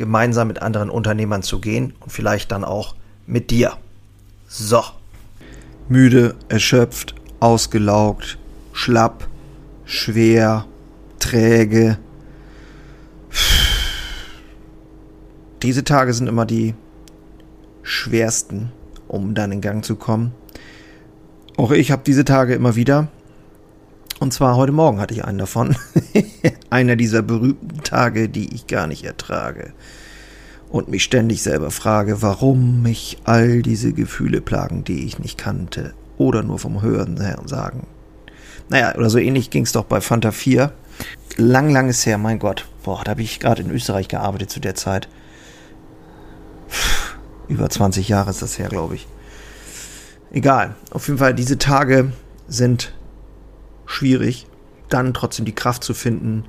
gemeinsam mit anderen Unternehmern zu gehen und vielleicht dann auch mit dir. So. Müde, erschöpft, ausgelaugt, schlapp, schwer, träge. Diese Tage sind immer die schwersten, um dann in Gang zu kommen. Auch ich habe diese Tage immer wieder. Und zwar heute Morgen hatte ich einen davon. Einer dieser berühmten Tage, die ich gar nicht ertrage. Und mich ständig selber frage, warum mich all diese Gefühle plagen, die ich nicht kannte. Oder nur vom Hören her sagen. Naja, oder so ähnlich ging es doch bei Fanta 4. Lang, lang ist her, mein Gott. Boah, da habe ich gerade in Österreich gearbeitet zu der Zeit. Über 20 Jahre ist das her, glaube ich. Egal. Auf jeden Fall, diese Tage sind schwierig, dann trotzdem die Kraft zu finden,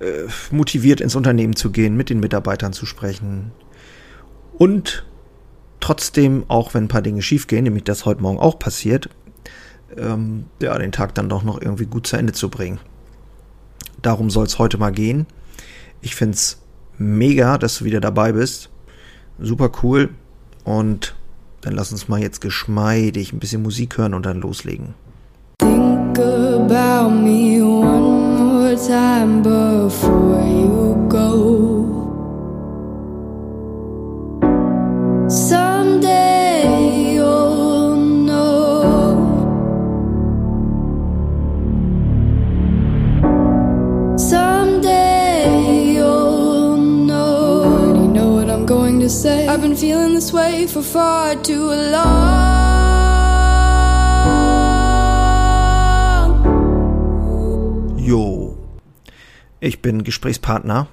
äh, motiviert ins Unternehmen zu gehen, mit den Mitarbeitern zu sprechen und trotzdem, auch wenn ein paar Dinge schiefgehen, nämlich das heute Morgen auch passiert, ähm, ja, den Tag dann doch noch irgendwie gut zu Ende zu bringen. Darum soll es heute mal gehen. Ich finde es mega, dass du wieder dabei bist. Super cool. Und dann lass uns mal jetzt geschmeidig ein bisschen Musik hören und dann loslegen. About me one more time before you go. Someday you'll know. Someday you'll know. You know what I'm going to say. I've been feeling this way for far too long. Jo, ich bin Gesprächspartner,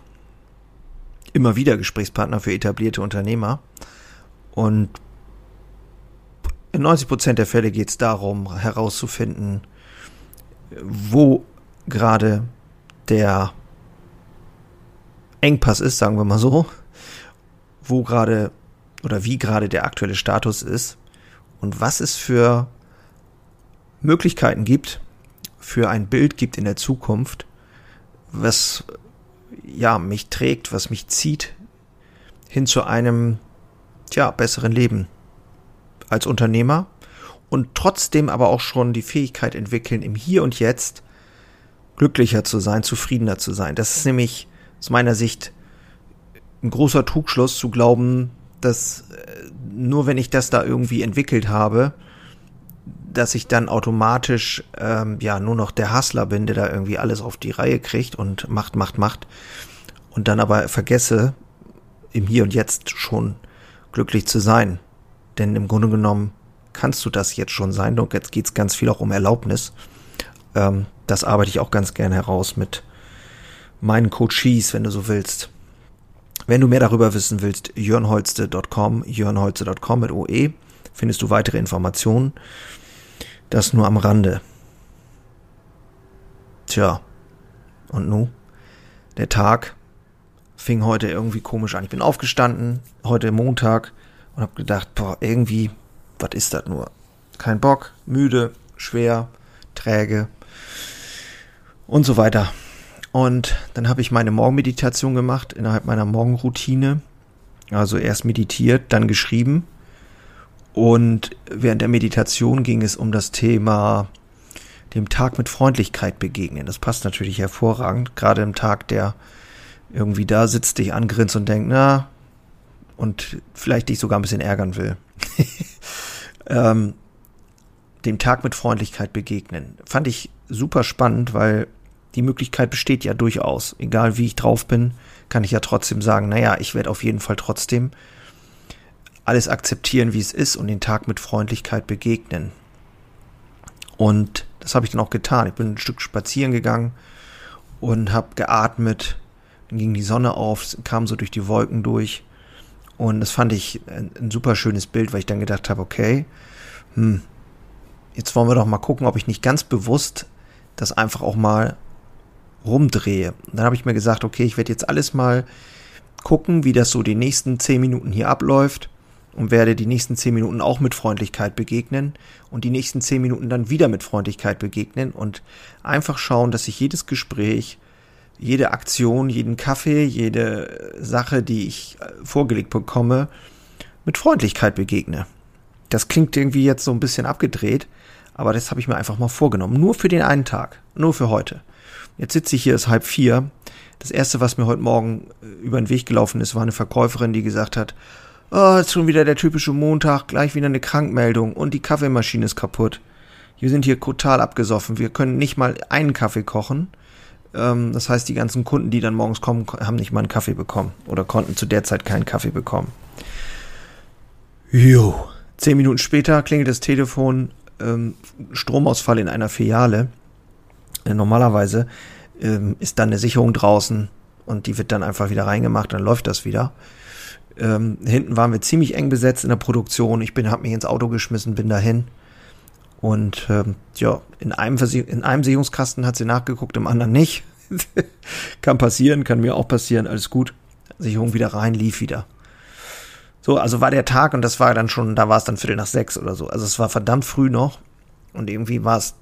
immer wieder Gesprächspartner für etablierte Unternehmer. Und in 90 Prozent der Fälle geht es darum, herauszufinden, wo gerade der Engpass ist, sagen wir mal so, wo gerade oder wie gerade der aktuelle Status ist. Und was es für Möglichkeiten gibt, für ein Bild gibt in der Zukunft, was ja mich trägt, was mich zieht hin zu einem ja besseren Leben als Unternehmer und trotzdem aber auch schon die Fähigkeit entwickeln, im Hier und Jetzt glücklicher zu sein, zufriedener zu sein. Das ist nämlich aus meiner Sicht ein großer Trugschluss zu glauben, dass äh, nur wenn ich das da irgendwie entwickelt habe, dass ich dann automatisch ähm, ja nur noch der Hustler bin, der da irgendwie alles auf die Reihe kriegt und macht, macht, macht und dann aber vergesse, im Hier und Jetzt schon glücklich zu sein. Denn im Grunde genommen kannst du das jetzt schon sein. Und jetzt geht's ganz viel auch um Erlaubnis. Ähm, das arbeite ich auch ganz gerne heraus mit meinen Coaches, wenn du so willst. Wenn du mehr darüber wissen willst, jörnholste.com, jörnholze.com mit OE, findest du weitere Informationen. Das nur am Rande. Tja, und nu? Der Tag fing heute irgendwie komisch an. Ich bin aufgestanden, heute Montag, und hab gedacht, boah, irgendwie, was ist das nur? Kein Bock, müde, schwer, träge und so weiter. Und dann habe ich meine Morgenmeditation gemacht innerhalb meiner Morgenroutine. Also erst meditiert, dann geschrieben und während der Meditation ging es um das Thema dem Tag mit Freundlichkeit begegnen. Das passt natürlich hervorragend, gerade im Tag, der irgendwie da sitzt, dich angrinst und denkt, na, und vielleicht dich sogar ein bisschen ärgern will. ähm, dem Tag mit Freundlichkeit begegnen. Fand ich super spannend, weil die Möglichkeit besteht ja durchaus. Egal wie ich drauf bin, kann ich ja trotzdem sagen, naja, ich werde auf jeden Fall trotzdem alles akzeptieren, wie es ist und den Tag mit Freundlichkeit begegnen. Und das habe ich dann auch getan. Ich bin ein Stück spazieren gegangen und habe geatmet. Dann ging die Sonne auf, kam so durch die Wolken durch. Und das fand ich ein, ein super schönes Bild, weil ich dann gedacht habe, okay, hm, jetzt wollen wir doch mal gucken, ob ich nicht ganz bewusst das einfach auch mal rumdrehe. Und dann habe ich mir gesagt, okay, ich werde jetzt alles mal gucken, wie das so die nächsten zehn Minuten hier abläuft und werde die nächsten zehn Minuten auch mit Freundlichkeit begegnen und die nächsten zehn Minuten dann wieder mit Freundlichkeit begegnen und einfach schauen, dass ich jedes Gespräch, jede Aktion, jeden Kaffee, jede Sache, die ich äh, vorgelegt bekomme, mit Freundlichkeit begegne. Das klingt irgendwie jetzt so ein bisschen abgedreht, aber das habe ich mir einfach mal vorgenommen. Nur für den einen Tag, nur für heute. Jetzt sitze ich hier, ist halb vier. Das erste, was mir heute Morgen äh, über den Weg gelaufen ist, war eine Verkäuferin, die gesagt hat, oh, ist schon wieder der typische Montag, gleich wieder eine Krankmeldung und die Kaffeemaschine ist kaputt. Wir sind hier total abgesoffen. Wir können nicht mal einen Kaffee kochen. Ähm, das heißt, die ganzen Kunden, die dann morgens kommen, haben nicht mal einen Kaffee bekommen oder konnten zu der Zeit keinen Kaffee bekommen. Jo. Zehn Minuten später klingelt das Telefon, ähm, Stromausfall in einer Filiale. Äh, normalerweise ähm, ist dann eine Sicherung draußen und die wird dann einfach wieder reingemacht, dann läuft das wieder. Ähm, hinten waren wir ziemlich eng besetzt in der Produktion. Ich bin, habe mich ins Auto geschmissen, bin dahin. Und ähm, ja, in einem, in einem Sicherungskasten hat sie nachgeguckt, im anderen nicht. kann passieren, kann mir auch passieren, alles gut. Sicherung wieder rein, lief wieder. So, also war der Tag und das war dann schon, da war es dann Viertel nach sechs oder so. Also es war verdammt früh noch und irgendwie war es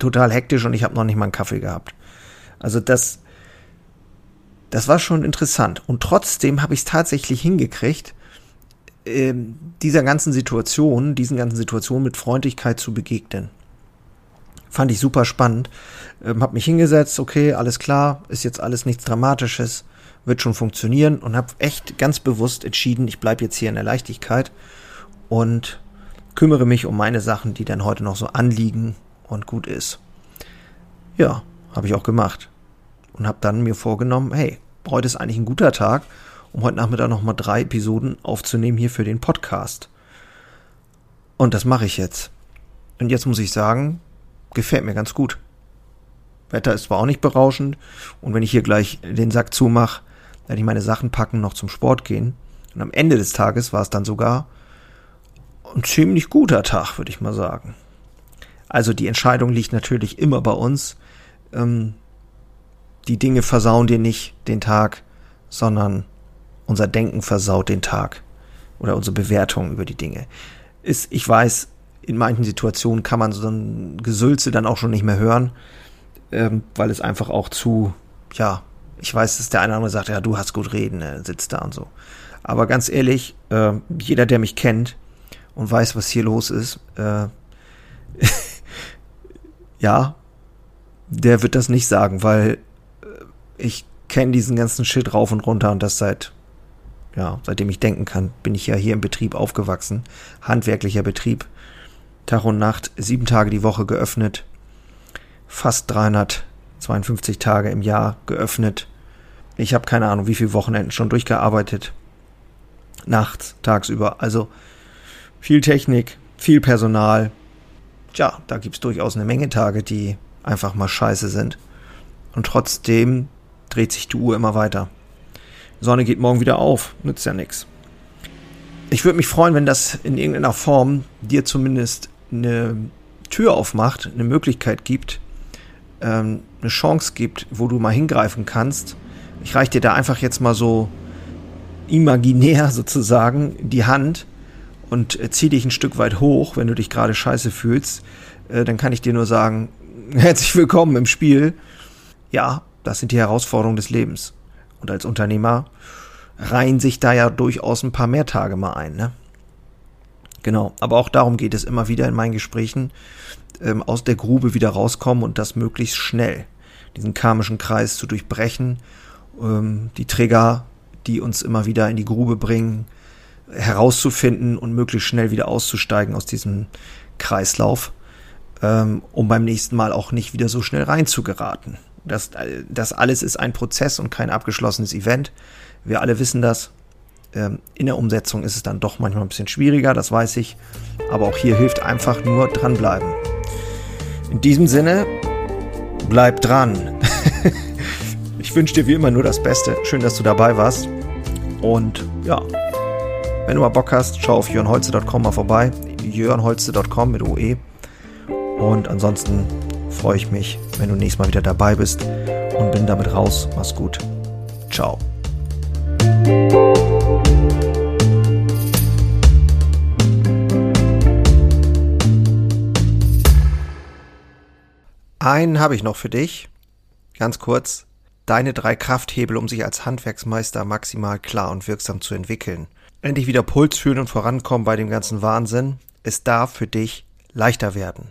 total hektisch und ich habe noch nicht mal einen Kaffee gehabt. Also das, das war schon interessant. Und trotzdem habe ich es tatsächlich hingekriegt, ähm, dieser ganzen Situation, diesen ganzen Situationen mit Freundlichkeit zu begegnen. Fand ich super spannend. Ähm, hab mich hingesetzt, okay, alles klar, ist jetzt alles nichts Dramatisches, wird schon funktionieren und habe echt ganz bewusst entschieden, ich bleibe jetzt hier in der Leichtigkeit und kümmere mich um meine Sachen, die dann heute noch so anliegen und gut ist. Ja, habe ich auch gemacht und habe dann mir vorgenommen, hey, heute ist eigentlich ein guter Tag, um heute Nachmittag nochmal drei Episoden aufzunehmen hier für den Podcast. Und das mache ich jetzt. Und jetzt muss ich sagen, gefällt mir ganz gut. Wetter ist zwar auch nicht berauschend und wenn ich hier gleich den Sack zumache, werde ich meine Sachen packen, noch zum Sport gehen. Und am Ende des Tages war es dann sogar ein ziemlich guter Tag, würde ich mal sagen. Also die Entscheidung liegt natürlich immer bei uns. Ähm, die Dinge versauen dir nicht den Tag, sondern unser Denken versaut den Tag oder unsere Bewertung über die Dinge. Ist, ich weiß, in manchen Situationen kann man so ein Gesülze dann auch schon nicht mehr hören, ähm, weil es einfach auch zu, ja, ich weiß, dass der eine oder andere sagt, ja, du hast gut reden, er sitzt da und so. Aber ganz ehrlich, äh, jeder, der mich kennt und weiß, was hier los ist, äh, ja, der wird das nicht sagen, weil ich kenne diesen ganzen Shit rauf und runter und das seit, ja, seitdem ich denken kann, bin ich ja hier im Betrieb aufgewachsen. Handwerklicher Betrieb. Tag und Nacht, sieben Tage die Woche geöffnet. Fast 352 Tage im Jahr geöffnet. Ich habe keine Ahnung, wie viele Wochenenden schon durchgearbeitet. Nachts, tagsüber. Also viel Technik, viel Personal. Tja, da gibt's durchaus eine Menge Tage, die einfach mal scheiße sind. Und trotzdem dreht sich die Uhr immer weiter. Sonne geht morgen wieder auf, nützt ja nichts. Ich würde mich freuen, wenn das in irgendeiner Form dir zumindest eine Tür aufmacht, eine Möglichkeit gibt, ähm, eine Chance gibt, wo du mal hingreifen kannst. Ich reiche dir da einfach jetzt mal so imaginär sozusagen die Hand und äh, zieh dich ein Stück weit hoch, wenn du dich gerade scheiße fühlst. Äh, dann kann ich dir nur sagen, herzlich willkommen im Spiel. Ja, das sind die Herausforderungen des Lebens. Und als Unternehmer reihen sich da ja durchaus ein paar mehr Tage mal ein, ne? Genau, aber auch darum geht es immer wieder in meinen Gesprächen, ähm, aus der Grube wieder rauskommen und das möglichst schnell. Diesen karmischen Kreis zu durchbrechen, ähm, die Trigger, die uns immer wieder in die Grube bringen, herauszufinden und möglichst schnell wieder auszusteigen aus diesem Kreislauf, ähm, um beim nächsten Mal auch nicht wieder so schnell reinzugeraten. Das, das alles ist ein Prozess und kein abgeschlossenes Event. Wir alle wissen das. Ähm, in der Umsetzung ist es dann doch manchmal ein bisschen schwieriger, das weiß ich. Aber auch hier hilft einfach nur dranbleiben. In diesem Sinne, bleib dran. ich wünsche dir wie immer nur das Beste. Schön, dass du dabei warst. Und ja, Wenn du mal Bock hast, schau auf jörnholze.com mal vorbei. jörnholze.com mit OE. Und ansonsten freue ich mich, wenn du nächstes Mal wieder dabei bist und bin damit raus. Mach's gut. Ciao. Einen habe ich noch für dich. Ganz kurz. Deine drei Krafthebel, um sich als Handwerksmeister maximal klar und wirksam zu entwickeln. Endlich wieder Puls fühlen und vorankommen bei dem ganzen Wahnsinn. Es darf für dich leichter werden.